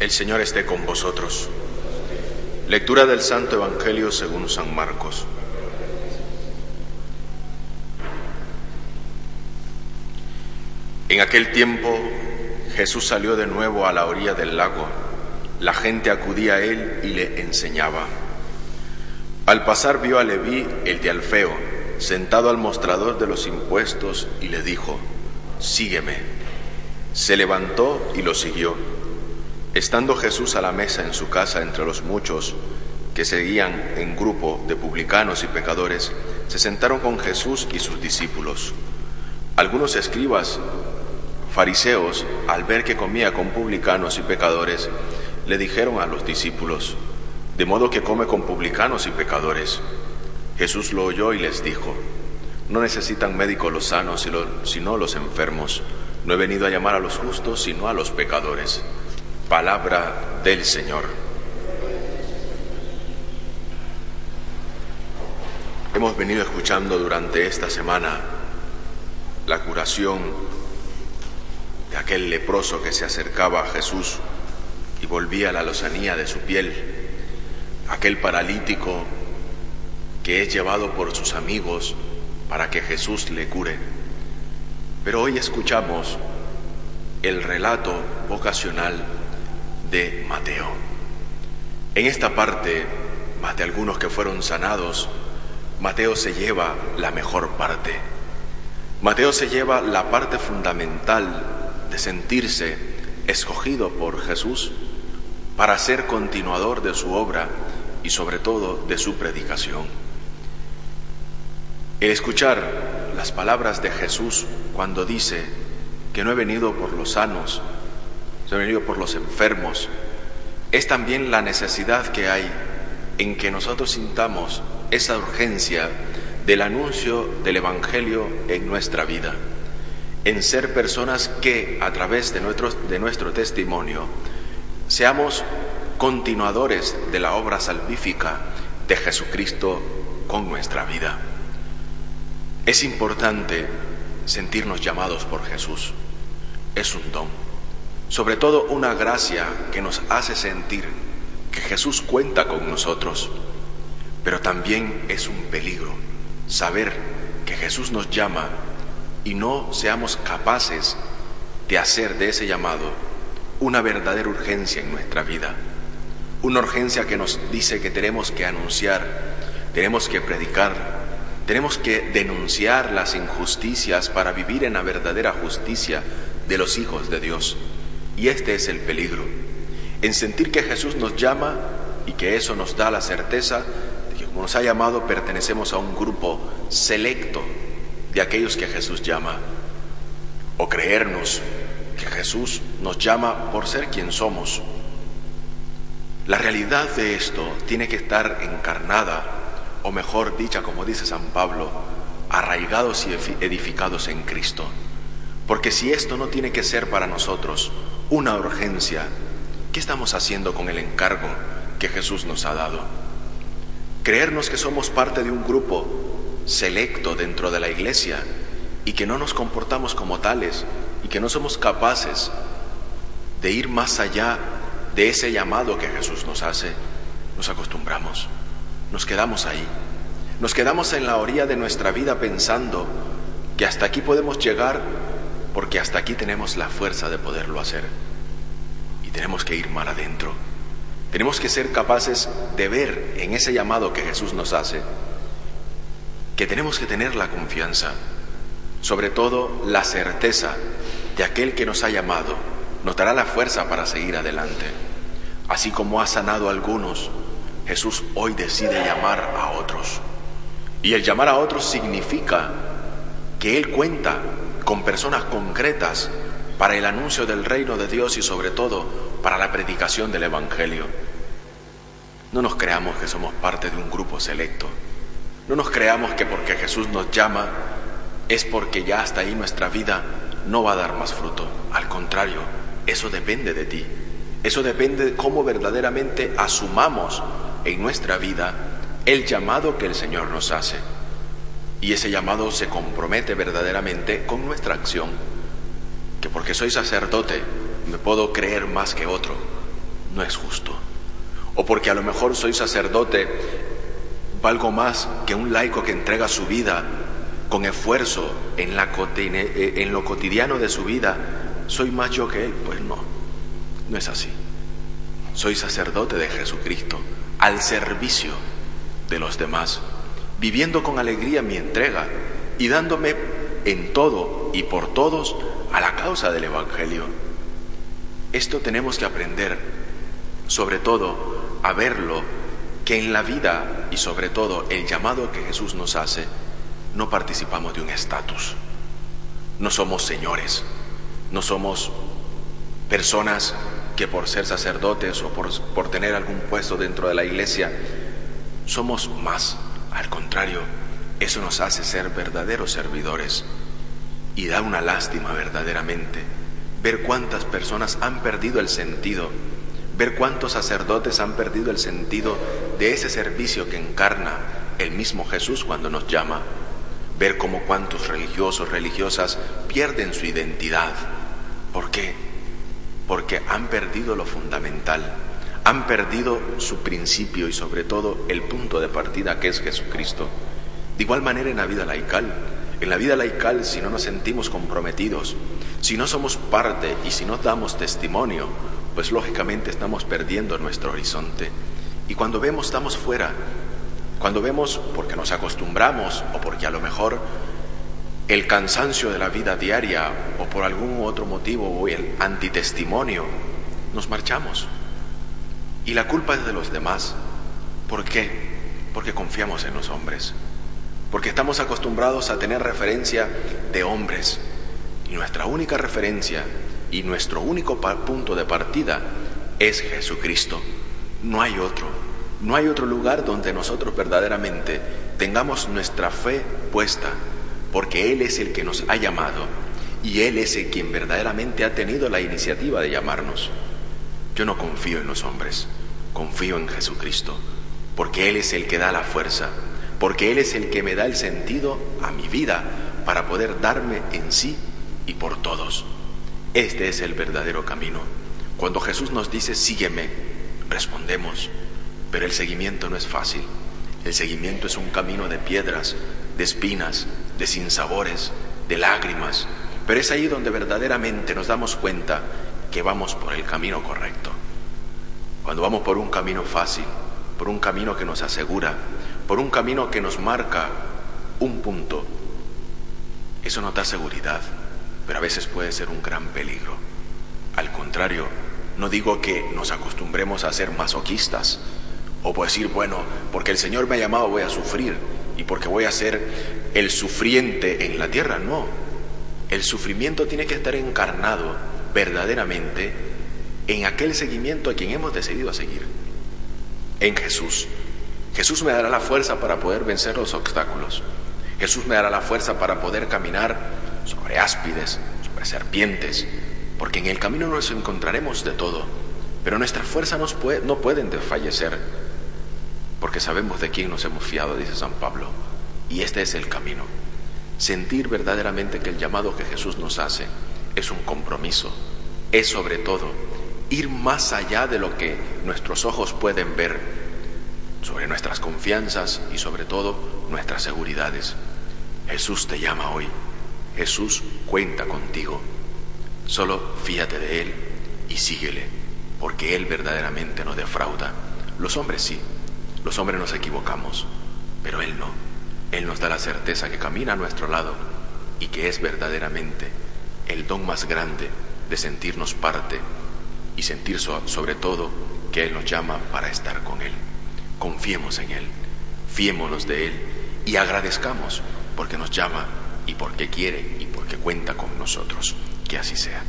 El Señor esté con vosotros. Lectura del Santo Evangelio según San Marcos. En aquel tiempo Jesús salió de nuevo a la orilla del lago. La gente acudía a él y le enseñaba. Al pasar vio a Leví, el de Alfeo, sentado al mostrador de los impuestos y le dijo, Sígueme. Se levantó y lo siguió. Estando Jesús a la mesa en su casa entre los muchos que seguían en grupo de publicanos y pecadores, se sentaron con Jesús y sus discípulos. Algunos escribas fariseos, al ver que comía con publicanos y pecadores, le dijeron a los discípulos, de modo que come con publicanos y pecadores. Jesús lo oyó y les dijo, no necesitan médicos los sanos, sino los enfermos. No he venido a llamar a los justos, sino a los pecadores. Palabra del Señor. Hemos venido escuchando durante esta semana la curación de aquel leproso que se acercaba a Jesús y volvía la lozanía de su piel, aquel paralítico que es llevado por sus amigos para que Jesús le cure. Pero hoy escuchamos el relato vocacional de Mateo. En esta parte, más de algunos que fueron sanados, Mateo se lleva la mejor parte. Mateo se lleva la parte fundamental de sentirse escogido por Jesús para ser continuador de su obra y sobre todo de su predicación. El escuchar las palabras de Jesús cuando dice que no he venido por los sanos, por los enfermos, es también la necesidad que hay en que nosotros sintamos esa urgencia del anuncio del Evangelio en nuestra vida, en ser personas que a través de nuestro, de nuestro testimonio seamos continuadores de la obra salvífica de Jesucristo con nuestra vida. Es importante sentirnos llamados por Jesús. Es un don. Sobre todo una gracia que nos hace sentir que Jesús cuenta con nosotros. Pero también es un peligro saber que Jesús nos llama y no seamos capaces de hacer de ese llamado una verdadera urgencia en nuestra vida. Una urgencia que nos dice que tenemos que anunciar, tenemos que predicar, tenemos que denunciar las injusticias para vivir en la verdadera justicia de los hijos de Dios. Y este es el peligro, en sentir que Jesús nos llama y que eso nos da la certeza de que como nos ha llamado pertenecemos a un grupo selecto de aquellos que Jesús llama. O creernos que Jesús nos llama por ser quien somos. La realidad de esto tiene que estar encarnada o mejor dicha, como dice San Pablo, arraigados y edificados en Cristo. Porque si esto no tiene que ser para nosotros una urgencia, ¿qué estamos haciendo con el encargo que Jesús nos ha dado? Creernos que somos parte de un grupo selecto dentro de la iglesia y que no nos comportamos como tales y que no somos capaces de ir más allá de ese llamado que Jesús nos hace, nos acostumbramos nos quedamos ahí. Nos quedamos en la orilla de nuestra vida pensando que hasta aquí podemos llegar porque hasta aquí tenemos la fuerza de poderlo hacer. Y tenemos que ir mal adentro. Tenemos que ser capaces de ver en ese llamado que Jesús nos hace que tenemos que tener la confianza, sobre todo la certeza de aquel que nos ha llamado, nos dará la fuerza para seguir adelante. Así como ha sanado a algunos, Jesús hoy decide llamar a otros. Y el llamar a otros significa que Él cuenta con personas concretas para el anuncio del reino de Dios y sobre todo para la predicación del Evangelio. No nos creamos que somos parte de un grupo selecto. No nos creamos que porque Jesús nos llama es porque ya hasta ahí nuestra vida no va a dar más fruto. Al contrario, eso depende de ti. Eso depende de cómo verdaderamente asumamos en nuestra vida el llamado que el Señor nos hace. Y ese llamado se compromete verdaderamente con nuestra acción. Que porque soy sacerdote me puedo creer más que otro. no es justo. O porque a lo mejor soy sacerdote, valgo más que un laico que entrega su vida con esfuerzo en, eh, lo cotidiano de su vida, soy más yo que él. Pues no, no es así. Soy sacerdote de Jesucristo, al servicio de los demás, viviendo con alegría mi entrega y dándome en todo y por todos a la causa del Evangelio. Esto tenemos que aprender, sobre todo, a verlo, que en la vida y sobre todo el llamado que Jesús nos hace, no participamos de un estatus, no somos señores, no somos personas que por ser sacerdotes o por, por tener algún puesto dentro de la iglesia, somos más. Al contrario, eso nos hace ser verdaderos servidores. Y da una lástima verdaderamente ver cuántas personas han perdido el sentido, ver cuántos sacerdotes han perdido el sentido de ese servicio que encarna el mismo Jesús cuando nos llama, ver cómo cuántos religiosos, religiosas pierden su identidad. ¿Por qué? Porque han perdido lo fundamental, han perdido su principio y sobre todo el punto de partida que es Jesucristo. De igual manera en la vida laical, en la vida laical, si no nos sentimos comprometidos, si no somos parte y si no damos testimonio, pues lógicamente estamos perdiendo nuestro horizonte. Y cuando vemos estamos fuera, cuando vemos porque nos acostumbramos o porque a lo mejor el cansancio de la vida diaria o por algún otro motivo o el antitestimonio, nos marchamos. Y la culpa es de los demás. ¿Por qué? Porque confiamos en los hombres porque estamos acostumbrados a tener referencia de hombres. Y nuestra única referencia y nuestro único punto de partida es Jesucristo. No hay otro. No hay otro lugar donde nosotros verdaderamente tengamos nuestra fe puesta, porque Él es el que nos ha llamado y Él es el quien verdaderamente ha tenido la iniciativa de llamarnos. Yo no confío en los hombres, confío en Jesucristo, porque Él es el que da la fuerza, porque Él es el que me da el sentido a mi vida para poder darme en sí y por todos. Este es el verdadero camino. Cuando Jesús nos dice, sígueme, respondemos, pero el seguimiento no es fácil. El seguimiento es un camino de piedras, de espinas, de sinsabores, de lágrimas, pero es ahí donde verdaderamente nos damos cuenta que vamos por el camino correcto. Cuando vamos por un camino fácil, por un camino que nos asegura, por un camino que nos marca un punto, eso no da seguridad, pero a veces puede ser un gran peligro. Al contrario, no digo que nos acostumbremos a ser masoquistas o por decir, bueno, porque el Señor me ha llamado voy a sufrir y porque voy a ser el sufriente en la tierra. No, el sufrimiento tiene que estar encarnado verdaderamente en aquel seguimiento a quien hemos decidido seguir, en Jesús. Jesús me dará la fuerza para poder vencer los obstáculos. Jesús me dará la fuerza para poder caminar sobre áspides, sobre serpientes, porque en el camino nos encontraremos de todo, pero nuestras fuerzas no pueden desfallecer, porque sabemos de quién nos hemos fiado, dice San Pablo, y este es el camino. Sentir verdaderamente que el llamado que Jesús nos hace es un compromiso, es sobre todo ir más allá de lo que nuestros ojos pueden ver sobre nuestras confianzas y sobre todo nuestras seguridades. Jesús te llama hoy. Jesús cuenta contigo. Solo fíate de Él y síguele, porque Él verdaderamente no defrauda. Los hombres sí, los hombres nos equivocamos, pero Él no. Él nos da la certeza que camina a nuestro lado y que es verdaderamente el don más grande de sentirnos parte y sentir sobre todo que Él nos llama para estar con Él. Confiemos en Él, fiémonos de Él y agradezcamos porque nos llama y porque quiere y porque cuenta con nosotros. Que así sea.